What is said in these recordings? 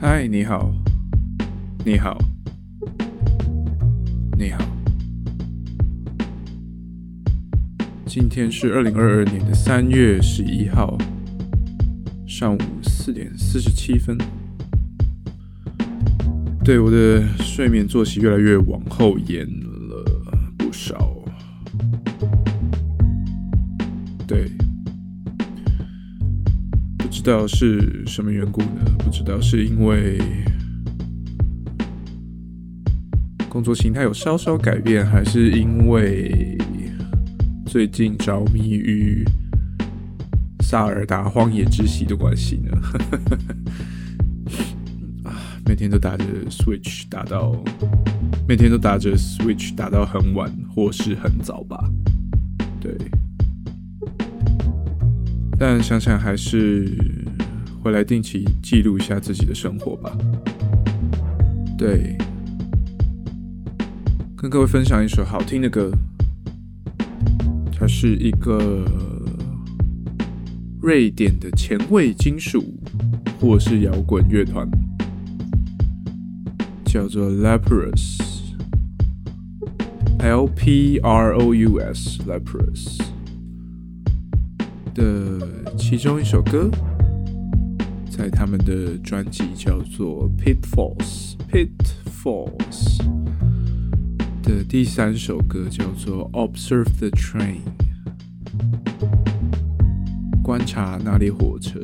嗨，你好，你好，你好。今天是二零二二年的三月十一号上午四点四十七分。对我的睡眠作息越来越往后延不知道是什么缘故呢？不知道是因为工作形态有稍稍改变，还是因为最近着迷于《萨尔达荒野之息》的关系呢？啊，每天都打着 Switch 打到，每天都打着 Switch 打到很晚，或是很早吧？对。但想想还是回来定期记录一下自己的生活吧。对，跟各位分享一首好听的歌，它是一个瑞典的前卫金属或是摇滚乐团，叫做 Leprous，L P R O U S，Leprous。的其中一首歌，在他们的专辑叫做《Pitfalls》，Pitfalls 的第三首歌叫做《Observe the Train》，观察那列火车。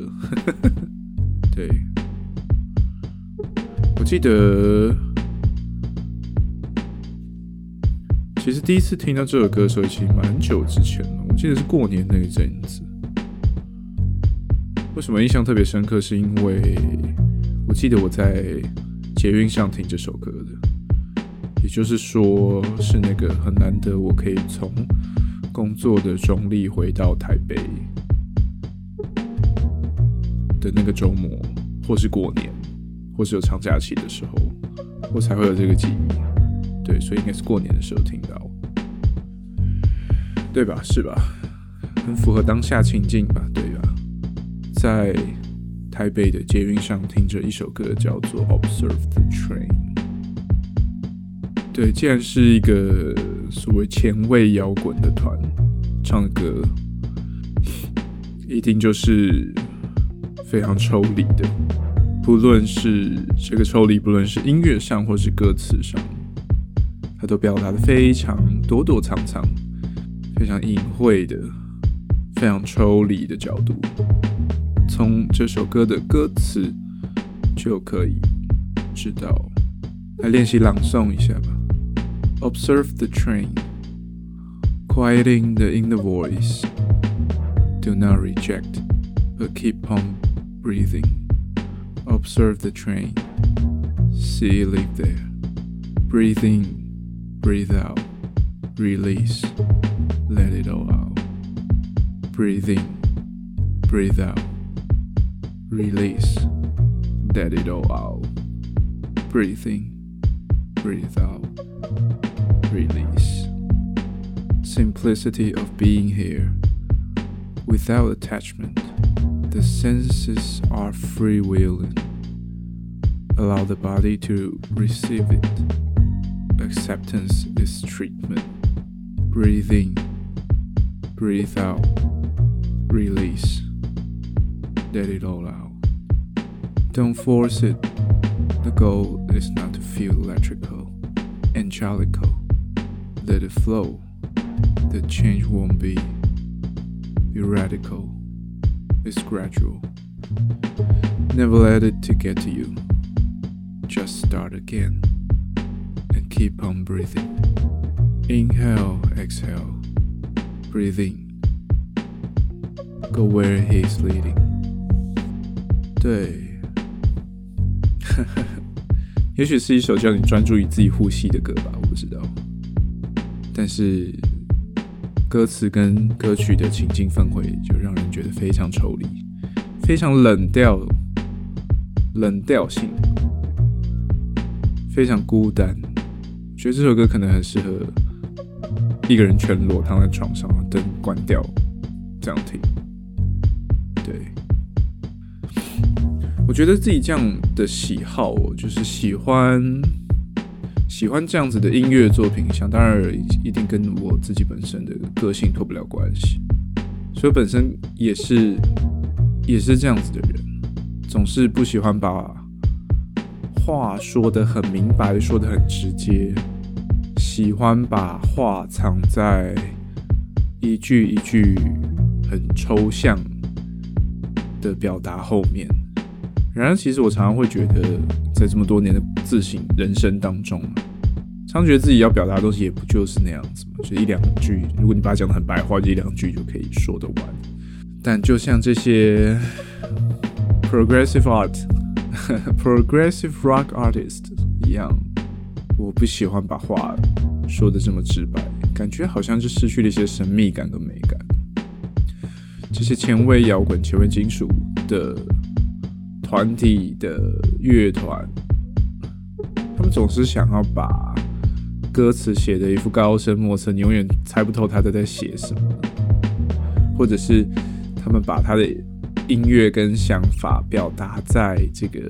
对，我记得，其实第一次听到这首歌的时候，已经蛮久之前了。我记得是过年那一阵子。为什么印象特别深刻？是因为我记得我在捷运上听这首歌的，也就是说是那个很难得我可以从工作的中立回到台北的那个周末，或是过年，或是有长假期的时候，我才会有这个记忆。对，所以应该是过年的时候听到，对吧？是吧？很符合当下情境吧？对。在台北的捷运上听着一首歌，叫做《Observe the Train》。对，既然是一个所谓前卫摇滚的团唱的歌，一定就是非常抽离的。不论是这个抽离，不论是音乐上或是歌词上，它都表达的非常躲躲藏藏、非常隐晦的、非常抽离的角度。从这首歌的歌词就可以知道，来练习朗诵一下吧。Observe the train, quieting the inner voice. Do not reject, but keep on breathing. Observe the train, see it live there. Breathe in, breathe out, release, let it all out. Breathe in, breathe out release, let it all out. Breathe in, breathe out, release. Simplicity of being here. Without attachment, the senses are freewheeling. Allow the body to receive it. Acceptance is treatment. Breathe in, breathe out, release. Let it all out. Don't force it. The goal is not to feel electrical, angelical. Let it flow. The change won't be, be radical. It's gradual. Never let it to get to you. Just start again and keep on breathing. Inhale, exhale. Breathe in. Go where he is leading. 对。也许是一首叫你专注于自己呼吸的歌吧，我不知道。但是歌词跟歌曲的情境氛围就让人觉得非常抽离，非常冷调，冷调性，非常孤单。我觉得这首歌可能很适合一个人全裸躺在床上，灯关掉，这样听。我觉得自己这样的喜好，就是喜欢喜欢这样子的音乐作品，想当然一定跟我自己本身的个性脱不了关系。所以本身也是也是这样子的人，总是不喜欢把话说得很明白，说得很直接，喜欢把话藏在一句一句很抽象的表达后面。然而，其实我常常会觉得，在这么多年的自省人生当中，常觉得自己要表达的东西也不就是那样子嘛，就一两句。如果你把它讲的很白话，就一两句就可以说得完。但就像这些 progressive art、progressive rock artist 一样，我不喜欢把话说的这么直白，感觉好像就失去了一些神秘感跟美感。这些前卫摇滚、前卫金属的。团体的乐团，他们总是想要把歌词写的一副高深莫测，你永远猜不透他都在写什么，或者是他们把他的音乐跟想法表达在这个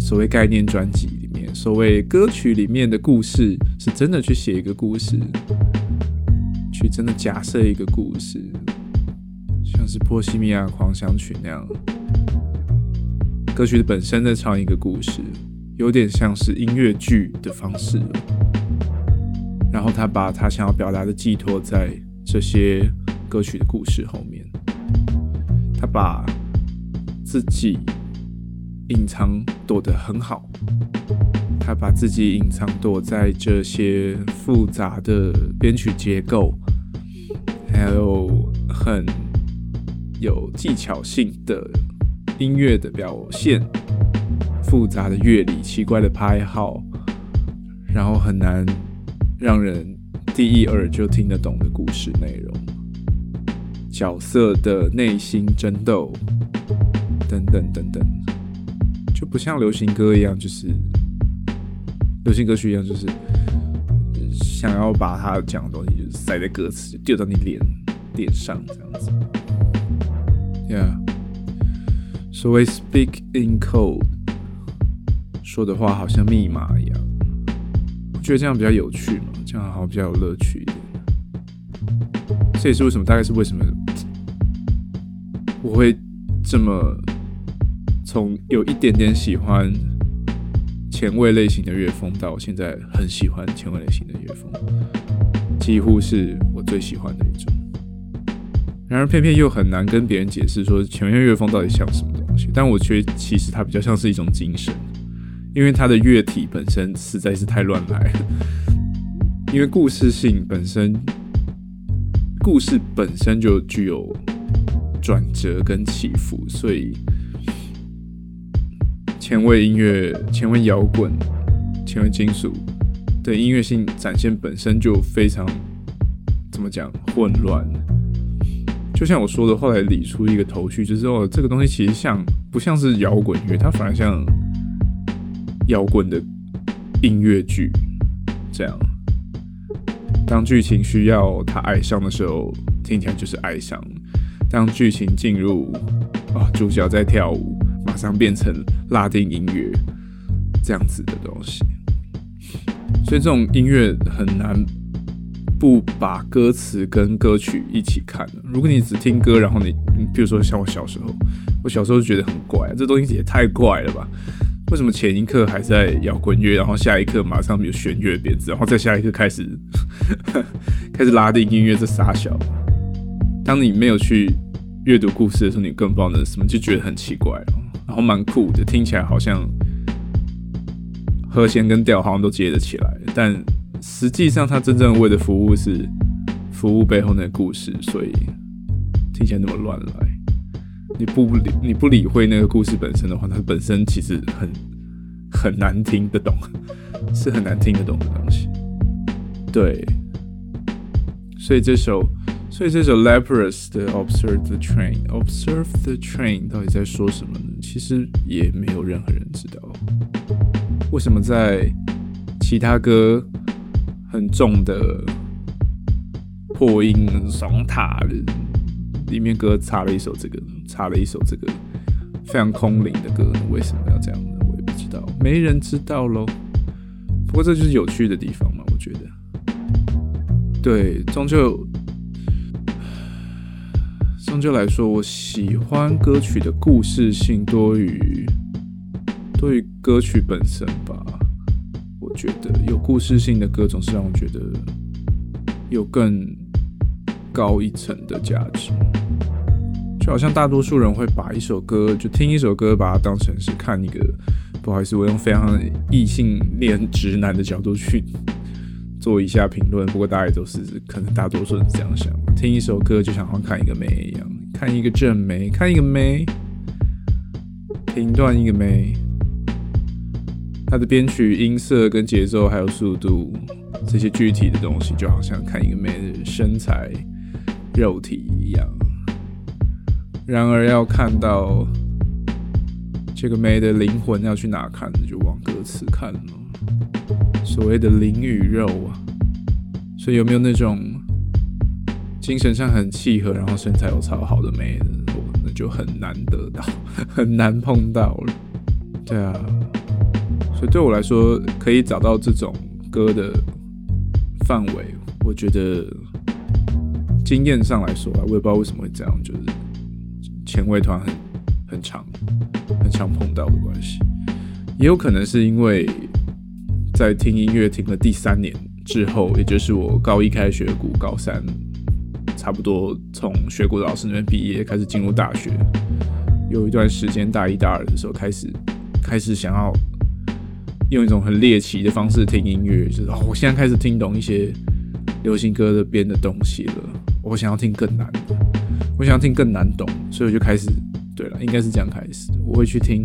所谓概念专辑里面，所谓歌曲里面的故事，是真的去写一个故事，去真的假设一个故事，像是《波西米亚狂想曲》那样。歌曲的本身在唱一个故事，有点像是音乐剧的方式。然后他把他想要表达的寄托在这些歌曲的故事后面。他把自己隐藏躲得很好，他把自己隐藏躲在这些复杂的编曲结构，还有很有技巧性的。音乐的表现，复杂的乐理，奇怪的拍号，然后很难让人第一耳就听得懂的故事内容，角色的内心争斗，等等等等，就不像流行歌一样，就是流行歌曲一样，就是想要把它讲的东西就是塞在歌词，丢到你脸脸上这样子，Yeah。所谓 speak in code，说的话好像密码一样，我觉得这样比较有趣嘛，这样好像比较有乐趣一点。这也是为什么，大概是为什么我会这么从有一点点喜欢前卫类型的乐风，到我现在很喜欢前卫类型的乐风，几乎是我最喜欢的一种。然而偏偏又很难跟别人解释说前卫乐风到底像什么。但我觉得其实它比较像是一种精神，因为它的乐体本身实在是太乱来了。因为故事性本身，故事本身就具有转折跟起伏，所以前卫音乐、前卫摇滚、前卫金属的音乐性展现本身就非常怎么讲混乱。就像我说的，后来理出一个头绪，就是哦，这个东西其实像不像是摇滚乐，它反而像摇滚的音乐剧这样。当剧情需要他哀伤的时候，听起来就是哀伤；当剧情进入啊，主角在跳舞，马上变成拉丁音乐这样子的东西。所以这种音乐很难。不把歌词跟歌曲一起看如果你只听歌，然后你，比如说像我小时候，我小时候就觉得很怪，这东西也太怪了吧？为什么前一刻还在摇滚乐，然后下一刻马上有弦乐编制，然后再下一刻开始 开始拉丁音乐，这傻小。当你没有去阅读故事的时候，你更不知道那是什么，就觉得很奇怪哦。然后蛮酷的，听起来好像和弦跟调好像都接得起来，但。实际上，他真正为的服务是服务背后那个故事，所以听起来那么乱来。你不理你不理会那个故事本身的话，它本身其实很很难听得懂，是很难听得懂的东西。对，所以这首，所以这首 Leprous 的 Observe the Train，Observe the Train 到底在说什么呢？其实也没有任何人知道。为什么在其他歌？很重的破音爽塔里面歌插了一首这个，插了一首这个非常空灵的歌？为什么要这样呢？我也不知道，没人知道喽。不过这就是有趣的地方嘛，我觉得。对，终究，终究来说，我喜欢歌曲的故事性多于多于歌曲本身吧。我觉得有故事性的歌总是让我觉得有更高一层的价值。就好像大多数人会把一首歌，就听一首歌，把它当成是看一个。不好意思，我用非常异性恋直男的角度去做一下评论。不过大家也都是可能大多数人是这样想：听一首歌就想要看一个妹一样，看一个正妹，看一个妹，评断一个妹，它的编曲、音色跟节奏还有速度这些具体的东西，就好像看一个妹的身材、肉体一样。然而要看到。这个妹的灵魂要去哪看？就往歌词看了。所谓的灵与肉啊，所以有没有那种精神上很契合，然后身材又超好的妹子，那就很难得到，很难碰到了。对啊，所以对我来说，可以找到这种歌的范围，我觉得经验上来说啊，我也不知道为什么会这样，就是前卫团很很长。很常碰到的关系，也有可能是因为在听音乐听了第三年之后，也就是我高一开始学鼓，高三差不多从学鼓老师那边毕业，开始进入大学，有一段时间大一大二的时候开始开始想要用一种很猎奇的方式听音乐，就是哦，我现在开始听懂一些流行歌的编的东西了，我想要听更难的，我想要听更难懂，所以我就开始。对了，应该是这样开始。我会去听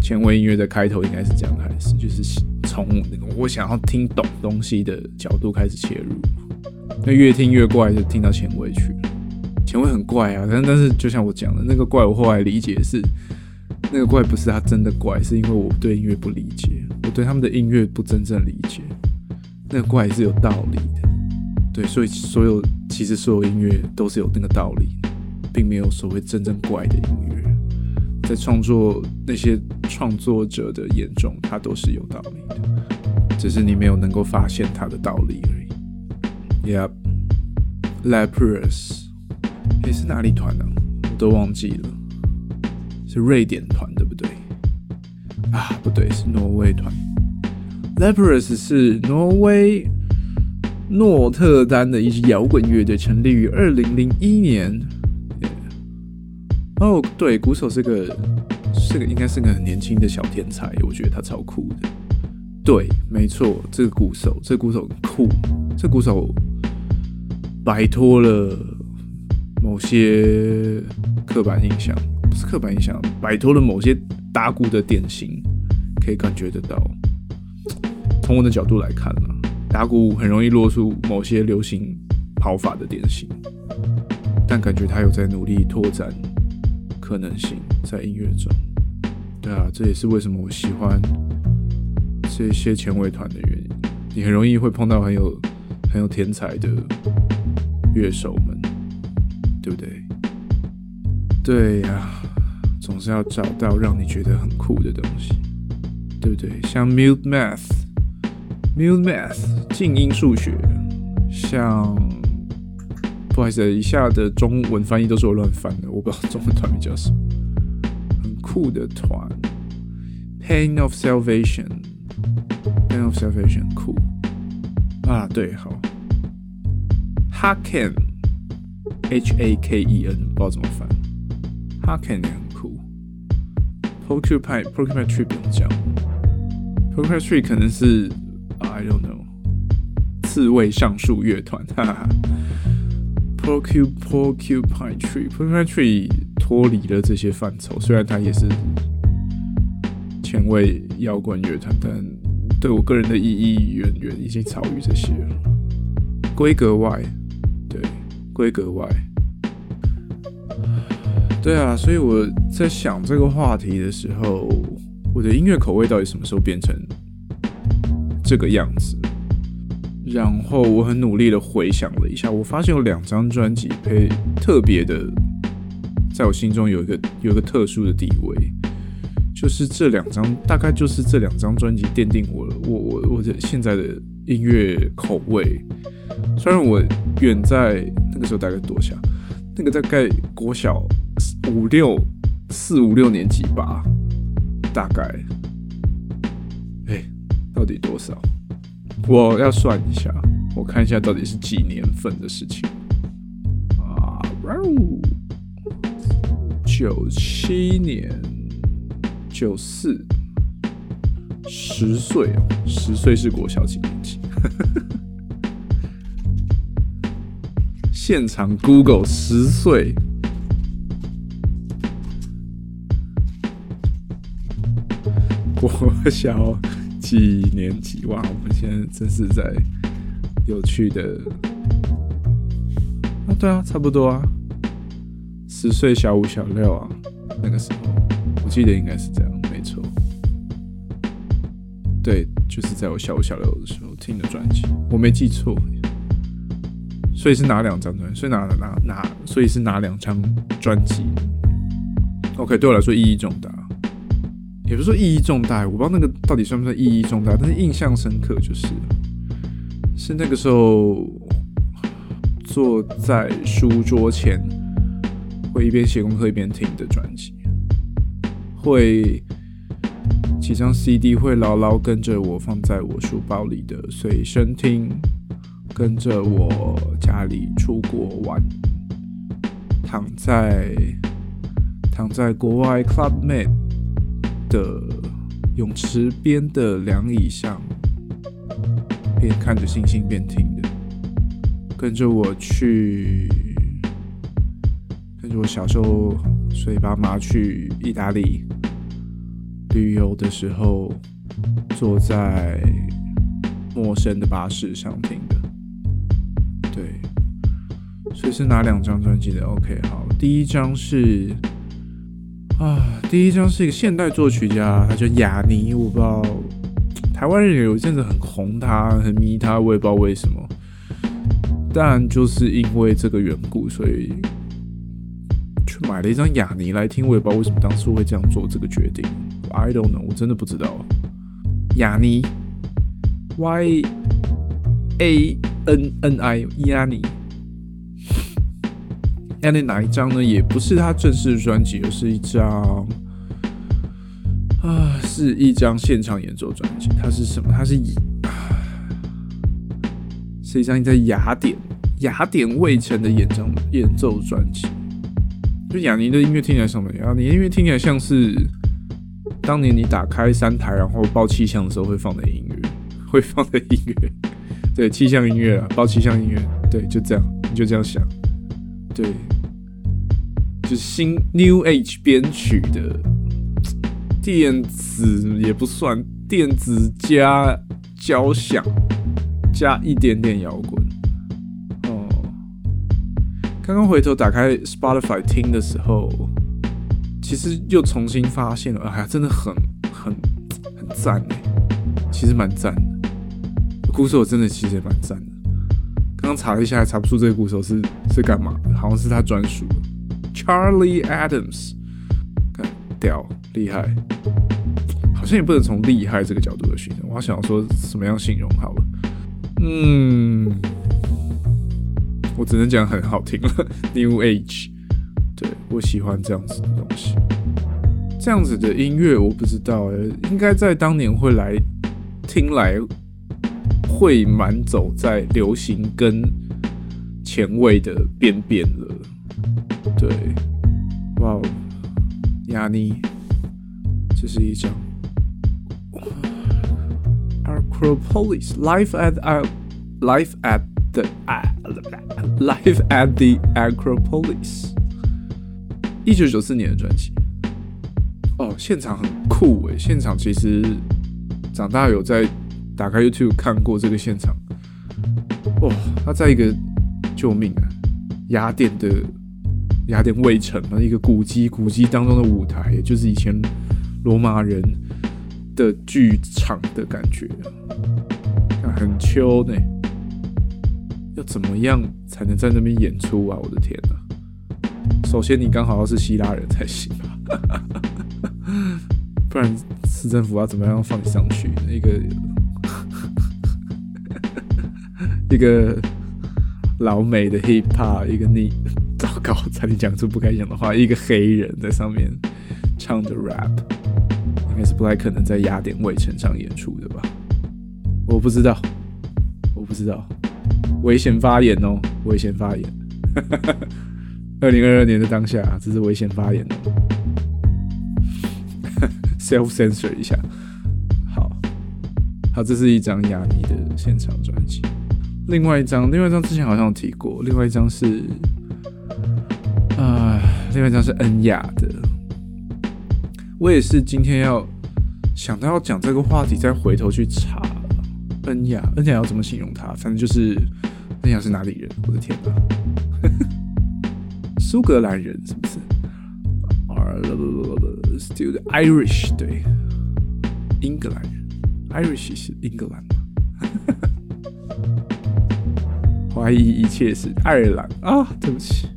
前卫音乐的开头，应该是这样开始，就是从那个我想要听懂东西的角度开始切入。那越听越怪，就听到前卫去了。前卫很怪啊，但但是就像我讲的那个怪，我后来理解是那个怪不是他真的怪，是因为我对音乐不理解，我对他们的音乐不真正理解。那个怪是有道理的，对，所以所有其实所有音乐都是有那个道理，并没有所谓真正怪的音乐。在创作那些创作者的眼中，它都是有道理的，只是你没有能够发现它的道理而已。Yep，Lapras，诶，是哪里团呢？我都忘记了，是瑞典团对不对？啊，不对，是挪威团。Lapras 是挪威诺特丹的一支摇滚乐队，成立于二零零一年。哦，对，鼓手是个，是个，应该是个很年轻的小天才，我觉得他超酷的。对，没错，这个鼓手，这个鼓手很酷，这鼓手摆脱了某些刻板印象，不是刻板印象，摆脱了某些打鼓的典型，可以感觉得到。从我的角度来看呢，打鼓很容易落出某些流行跑法的典型，但感觉他有在努力拓展。可能性在音乐中，对啊，这也是为什么我喜欢这些前卫团的原因。你很容易会碰到很有很有天才的乐手们，对不对？对呀，总是要找到让你觉得很酷的东西，对不对？像 Mute Math，Mute Math 静音数学，像。不好意思，以下的中文翻译都是我乱翻的，我不知道中文团名叫什么。很酷的团，Pain of Salvation，Pain of Salvation 酷啊，对，好，Haken，H A K E N，不知道怎么翻，Haken 也很酷，Porcupine，Porcupine Tree 不用讲，Porcupine Tree 可能是 I don't know，刺猬上树乐团，哈哈。Porcupine Tree，Porcupine Tree 脱离了这些范畴，虽然它也是前卫摇滚乐团，但对我个人的意义远远已经超于这些了。规格外，对，规格外，对啊，所以我在想这个话题的时候，我的音乐口味到底什么时候变成这个样子？然后我很努力的回想了一下，我发现有两张专辑配特别的在我心中有一个有一个特殊的地位，就是这两张大概就是这两张专辑奠定我了我我我的现在的音乐口味。虽然我远在那个时候大概多小，那个大概国小五六四五六年级吧，大概，哎，到底多少？我要算一下，我看一下到底是几年份的事情啊？九七年，九四，十岁哦，十岁是国小几年级？现场 Google 十岁，国小几年级？哇，我们现在真是在有趣的啊！对啊，差不多啊，十岁小五小六啊，那个时候我记得应该是这样，没错。对，就是在我小五小六的时候听的专辑，我没记错。所以是哪两张专？所以哪哪哪？所以是哪两张专辑？OK，对我来说意义重大，也不是说意义重大，我不知道那个到底算不算意义重大，但是印象深刻就是，是那个时候坐在书桌前，会一边写功课一边听的专辑，会几张 CD 会牢牢跟着我放在我书包里的随身听。跟着我家里出国玩，躺在躺在国外 Club Med 的泳池边的凉椅上，边看着星星边听的。跟着我去，跟着我小时候随爸妈去意大利旅游的时候，坐在陌生的巴士上听的。对，所以是哪两张专辑的？OK，好，第一张是啊，第一张是一个现代作曲家，他叫雅尼，我不知道台湾人有一阵子很红他，很迷他，我也不知道为什么，但就是因为这个缘故，所以去买了一张雅尼来听，我也不知道为什么当初会这样做这个决定，I don't know，我真的不知道，雅尼，Y A。N N I Yani Yani 哪一张呢？也不是他正式专辑，而是一张啊，是一张现场演奏专辑。它是什么？它是以是一张在雅典雅典卫城的演唱演奏专辑。就雅尼的音乐听起来什么样？你音乐听起来像是当年你打开三台然后报气象的时候会放的音乐，会放的音乐。对气象音乐啊，报气象音乐，对，就这样，你就这样想，对，就是新 New Age 编曲的电子也不算电子加交响加一点点摇滚哦。刚刚回头打开 Spotify 听的时候，其实又重新发现了，哎呀，真的很很很赞哎，其实蛮赞的。鼓手真的其实也蛮赞的。刚刚查了一下，查不出这个鼓手是是干嘛，好像是他专属。Charlie Adams，屌厉害，好像也不能从厉害这个角度来形容。我想说什么样形容好了？嗯，我只能讲很好听了。New Age，对我喜欢这样子的东西。这样子的音乐我不知道诶，应该在当年会来听来。会蛮走在流行跟前卫的边边了，对，哇哦，亚尼，这是一张 Acropolis. Life at Life at the Life at the Acropolis，一九九四年的专辑，哦，现场很酷诶，现场其实长大有在。打开 YouTube 看过这个现场，哇！他在一个救命啊，雅典的雅典卫城嘛，一个古迹，古迹当中的舞台，也就是以前罗马人的剧场的感觉，很秋呢。要怎么样才能在那边演出啊？我的天哪！首先你刚好要是希腊人才行吧，不然市政府要怎么样放你上去？一个一个老美的 hip hop，一个你 糟糕，差点讲出不该讲的话，一个黑人在上面唱着 rap，应该是不太可能在雅典卫城上演出的吧？我不知道，我不知道，危险发言哦，危险发言。二零二二年的当下，这是危险发言哦。Self censor 一下。好，好，这是一张雅尼的现场专辑。另外一张，另外一张之前好像有提过。另外一张是，啊，另外一张是恩雅的。我也是今天要想到要讲这个话题，再回头去查恩雅。恩雅要怎么形容他？反正就是恩雅是哪里人？我的天哪！苏格兰人是不是啊？Still Irish 对，英格兰人，Irish 是英格兰？怀疑一切是爱尔兰啊！对不起，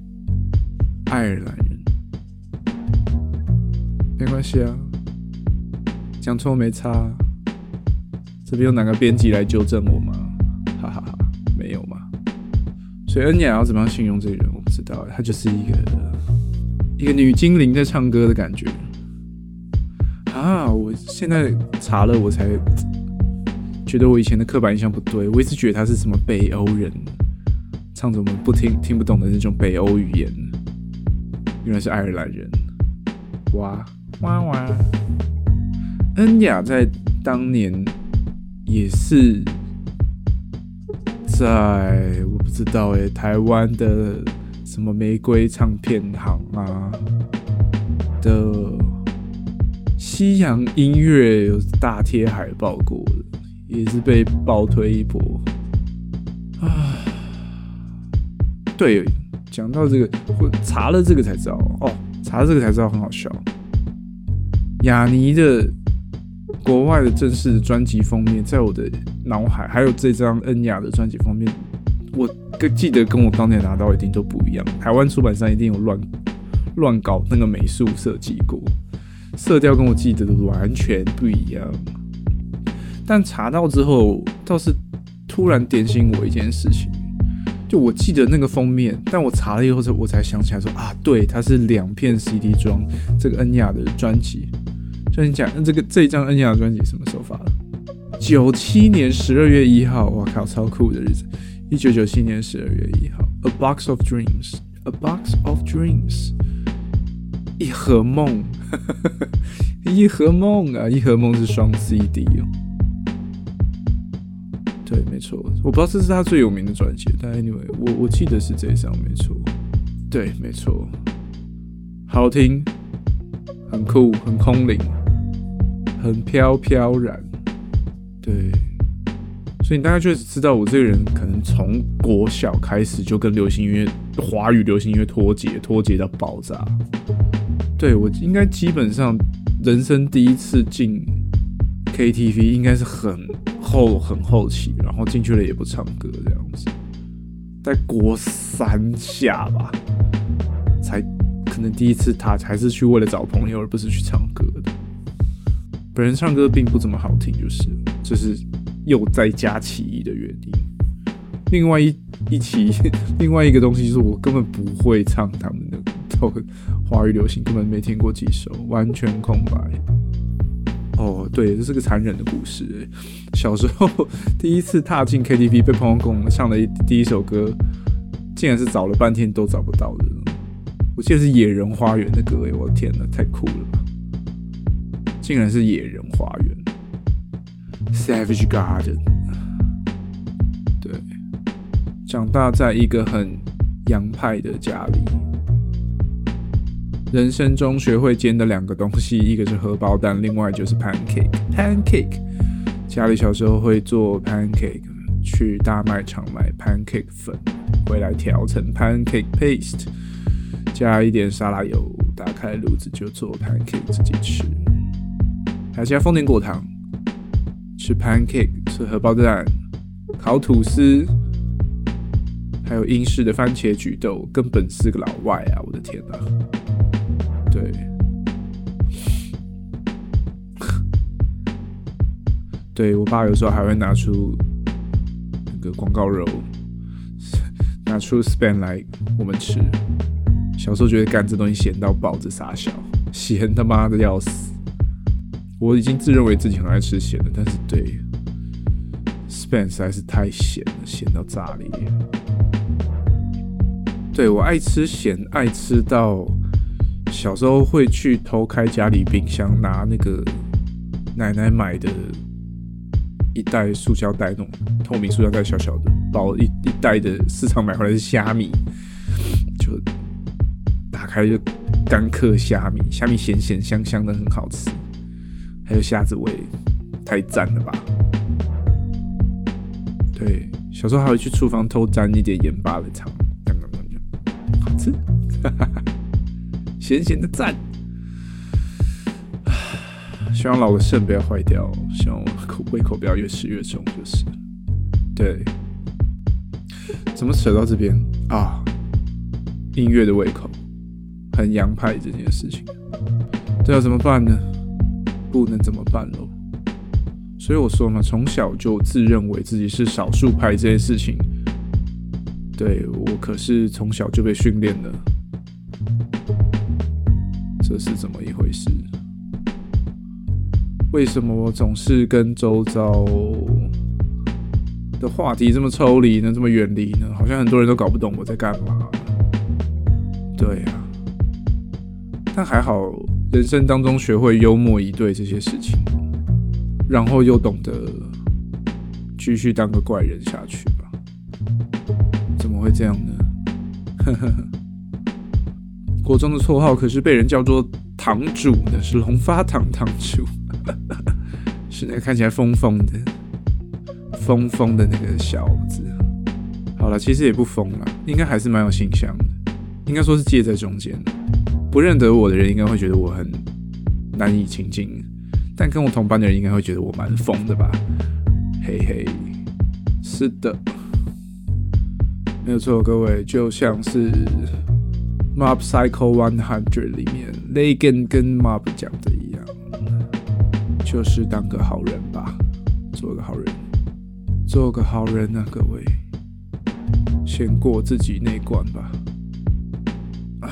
爱尔兰人，没关系啊，讲错没差。这边有哪个编辑来纠正我吗？哈哈哈，没有嘛？所以恩雅要怎么样形容这个人？我不知道，她就是一个一个女精灵在唱歌的感觉啊！我现在查了，我才觉得我以前的刻板印象不对，我一直觉得她是什么北欧人。唱着我们不听听不懂的那种北欧语言，原来是爱尔兰人。哇哇哇！恩雅在当年也是在我不知道哎，台湾的什么玫瑰唱片行啊的西洋音乐有大贴海报过的，也是被爆推一波对，讲到这个，我查了这个才知道哦，查了这个才知道很好笑。雅尼的国外的正式专辑封面，在我的脑海，还有这张恩雅的专辑封面，我记得跟我当年拿到一定都不一样。台湾出版商一定有乱乱搞那个美术设计过，色调跟我记得的完全不一样。但查到之后，倒是突然点醒我一件事情。我记得那个封面，但我查了以后，才我才想起来说啊，对，它是两片 CD 装这个恩雅的专辑。就你讲，那这个这一张恩雅专辑什么时候发的？九七年十二月一号，哇靠，超酷的日子！一九九七年十二月一号，A Box of Dreams，A Box of Dreams，一盒梦，一盒梦啊，一盒梦是双 CD 哦。对，没错，我不知道这是他最有名的专辑，但 anyway，我我记得是这张，没错，对，没错，好听，很酷，很空灵，很飘飘然，对，所以你大概确实知道我这个人可能从国小开始就跟流行音乐、华语流行音乐脱节，脱节到爆炸。对我应该基本上人生第一次进 KTV 应该是很。后很后期，然后进去了也不唱歌这样子，在国三下吧，才可能第一次他还是去为了找朋友，而不是去唱歌的。本人唱歌并不怎么好听，就是这是又再加起一的原因。另外一一起 另外一个东西就是我根本不会唱他们的 华语流行，根本没听过几首，完全空白。哦，对，这是个残忍的故事。小时候第一次踏进 KTV，被朋友跟我们唱的第一首歌，竟然是找了半天都找不到的。我记得是《野人花园》的歌，哎，我的天哪，太酷了吧！竟然是《野人花园》（Savage Garden）。对，长大在一个很洋派的家里。人生中学会煎的两个东西，一个是荷包蛋，另外就是 pancake。pancake，家里小时候会做 pancake，去大卖场买 pancake 粉，回来调成 pancake paste，加一点沙拉油，打开炉子就做 pancake 自己吃。还加丰田果糖，吃 pancake，吃荷包蛋，烤吐司，还有英式的番茄焗豆，根本是个老外啊！我的天哪，对，对我爸有时候还会拿出那个广告肉，拿出 span 来我们吃。小时候觉得干这东西咸到爆，这傻笑，咸他妈的要死！我已经自认为自己很爱吃咸的，但是对，span 实在是太咸了，咸到炸裂。对我爱吃咸，爱吃到小时候会去偷开家里冰箱，拿那个奶奶买的一袋塑胶袋，那种透明塑胶袋，小小的包一一袋的市场买回来是虾米，就。打开就干嗑虾米，虾米咸咸香香的，很好吃。还有虾子味，太赞了吧！对，小时候还会去厨房偷沾一点盐巴的汤，好吃，咸咸的赞。希望老的肾不要坏掉，希望我口胃口不要越吃越重，就是。对，怎么扯到这边啊？音乐的胃口。很洋派这件事情，这要怎么办呢？不能怎么办喽。所以我说嘛，从小就自认为自己是少数派这件事情，对我可是从小就被训练了。这是怎么一回事？为什么我总是跟周遭的话题这么抽离呢？这么远离呢？好像很多人都搞不懂我在干嘛。对呀。但还好，人生当中学会幽默以对这些事情，然后又懂得继续当个怪人下去吧。怎么会这样呢？呵呵呵。国中的绰号可是被人叫做堂主的，是龙发堂堂主，是那个看起来疯疯的、疯疯的那个小子。好了，其实也不疯了，应该还是蛮有形象的，应该说是介在中间。不认得我的人应该会觉得我很难以亲近，但跟我同班的人应该会觉得我蛮疯的吧？嘿嘿，是的，没有错，各位就像是《Mob Psycho One Hundred》里面 Legan 跟 Mob 讲的一样，就是当个好人吧，做个好人，做个好人啊，各位，先过自己那关吧。啊，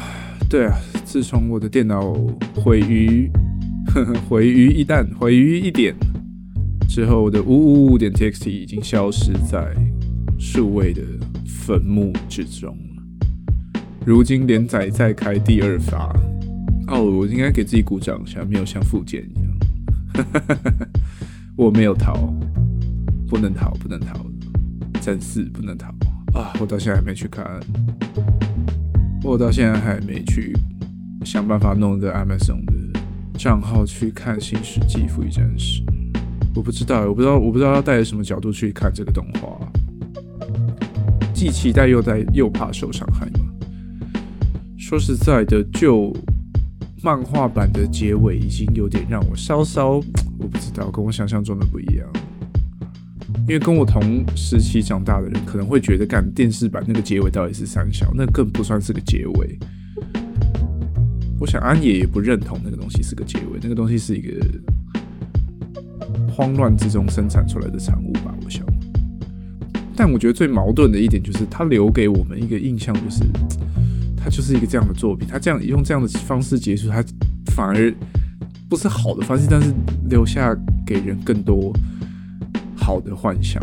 对啊。自从我的电脑毁于 毁于一旦毁于一点之后，我的五五五点 txt 已经消失在数位的坟墓之中。如今连载再开第二发，哦，我应该给自己鼓掌一下，没有像复健一样。我没有逃，不能逃，不能逃，真是不能逃啊！我到现在还没去看，我到现在还没去。想办法弄一个 Amazon 的账号去看《新世纪福音战士》，我不知道，我不知道，我不知道要带着什么角度去看这个动画，既期待又在又怕受伤害。说实在的，就漫画版的结尾已经有点让我稍稍，我不知道，跟我想象中的不一样。因为跟我同时期长大的人可能会觉得，干电视版那个结尾到底是三小，那更不算是个结尾。我想安野也不认同那个东西是个结尾，那个东西是一个慌乱之中生产出来的产物吧。我想，但我觉得最矛盾的一点就是，他留给我们一个印象，就是他就是一个这样的作品，他这样用这样的方式结束，他反而不是好的方式，但是留下给人更多好的幻想。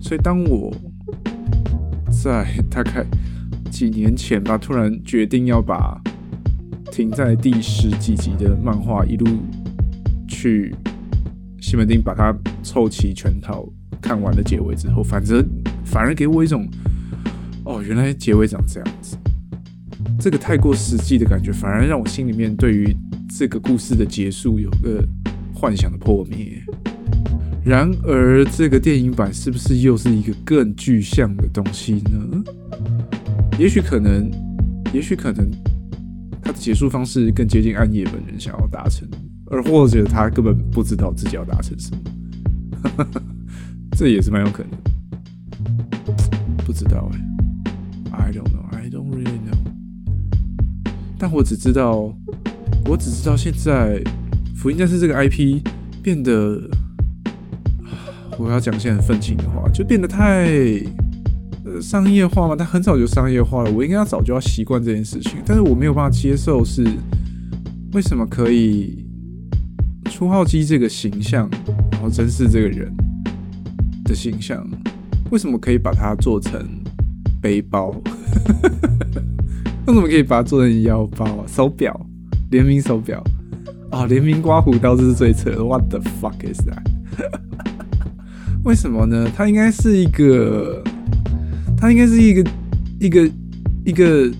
所以当我在大概几年前吧，突然决定要把。停在第十几集的漫画，一路去西门町把它凑齐全套看完了结尾之后，反正反而给我一种哦，原来结尾长这样子，这个太过实际的感觉，反而让我心里面对于这个故事的结束有个幻想的破灭。然而，这个电影版是不是又是一个更具象的东西呢？也许可能，也许可能。他的结束方式更接近暗夜本人想要达成，而或者他根本不知道自己要达成什么，这也是蛮有可能。不知道哎，I don't know. 但我只知道，我只知道现在福音战士这个 IP 变得，我要讲一些很愤青的话，就变得太商业化嘛。它很早就商业化了，我应该要早就要习惯这件事情，但是我没有办法接受是为什么可以初号机这个形象，然后真是这个人的形象，为什么可以把它做成背包？那怎么可以把它做成腰包啊？手表，联名手表啊，联名刮胡刀，这是最扯的。What the fuck is that？为什么呢？它应该是一个，它应该是一个一个一个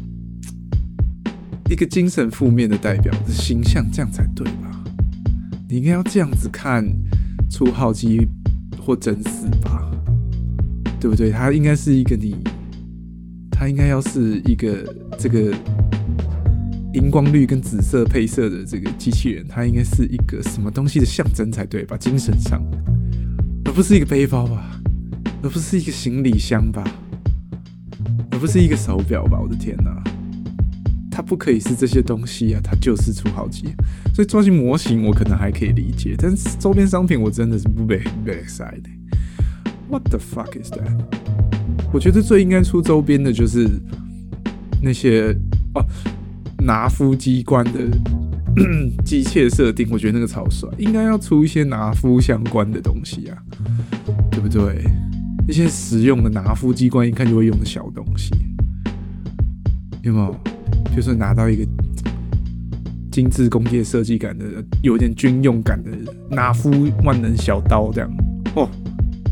一个精神负面的代表的形象，这样才对吧？你应该要这样子看出号机或真丝吧，对不对？它应该是一个你。它应该要是一个这个荧光绿跟紫色配色的这个机器人，它应该是一个什么东西的象征才对吧？精神上，而不是一个背包吧，而不是一个行李箱吧，而不是一个手表吧？我的天哪，它不可以是这些东西啊！它就是出好机，所以造型模型我可能还可以理解，但是周边商品我真的是不被被塞的。What the fuck is that？我觉得最应该出周边的就是那些哦，拿夫机关的 机械设定，我觉得那个超帅，应该要出一些拿夫相关的东西啊，对不对？一些实用的拿夫机关，一看就会用的小东西，有没有？就是拿到一个精致工业设计感的、有点军用感的拿夫万能小刀，这样哦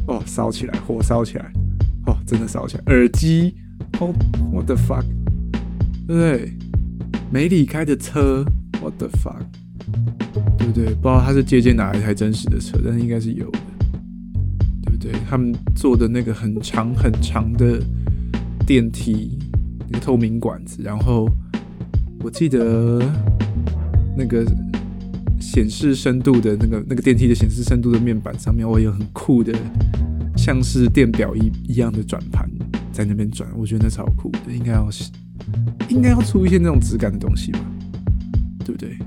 哦，烧起来，火烧起来。真的烧起来！耳机，哦，what the fuck，对不对？梅里开的车，what the fuck，对不对？不知道他是借鉴哪一台真实的车，但是应该是有的，对不对？他们坐的那个很长很长的电梯，那个透明管子，然后我记得那个显示深度的那个那个电梯的显示深度的面板上面，我有很酷的。像是电表一一样的转盘在那边转，我觉得那超酷的，应该要应该要出一些那种质感的东西吧，对不对？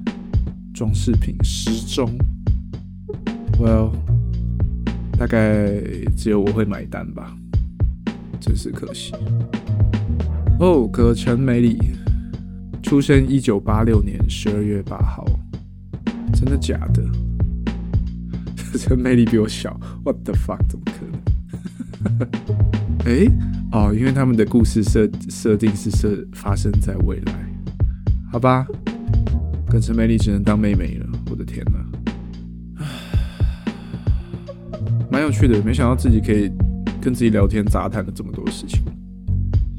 装饰品、时钟，Well，大概只有我会买单吧，真是可惜。哦，葛城美里，出生一九八六年十二月八号，真的假的？陈美丽比我小，What the fuck？怎么可能？哎，哦，因为他们的故事设设定是设发生在未来，好吧，跟陈美丽只能当妹妹了。我的天哪，蛮有趣的，没想到自己可以跟自己聊天杂谈了这么多事情，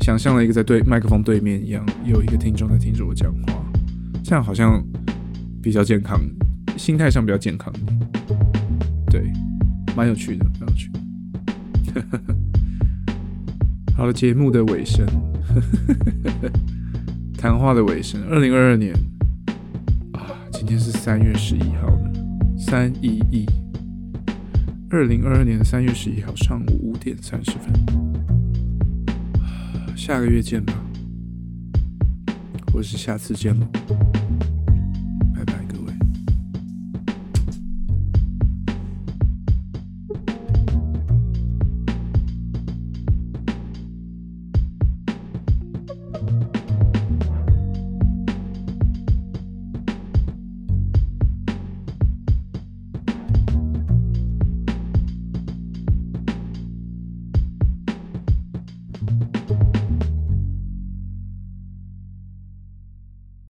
想象了一个在对麦克风对面一样，有一个听众在听着我讲话，这样好像比较健康，心态上比较健康，蛮有趣的，蛮有趣的。好了，节目的尾声，谈话的尾声。二零二二年啊，今天是三月十一号了，三一一。二零二二年三月十一号上午五点三十分，下个月见吧，或是下次见喽。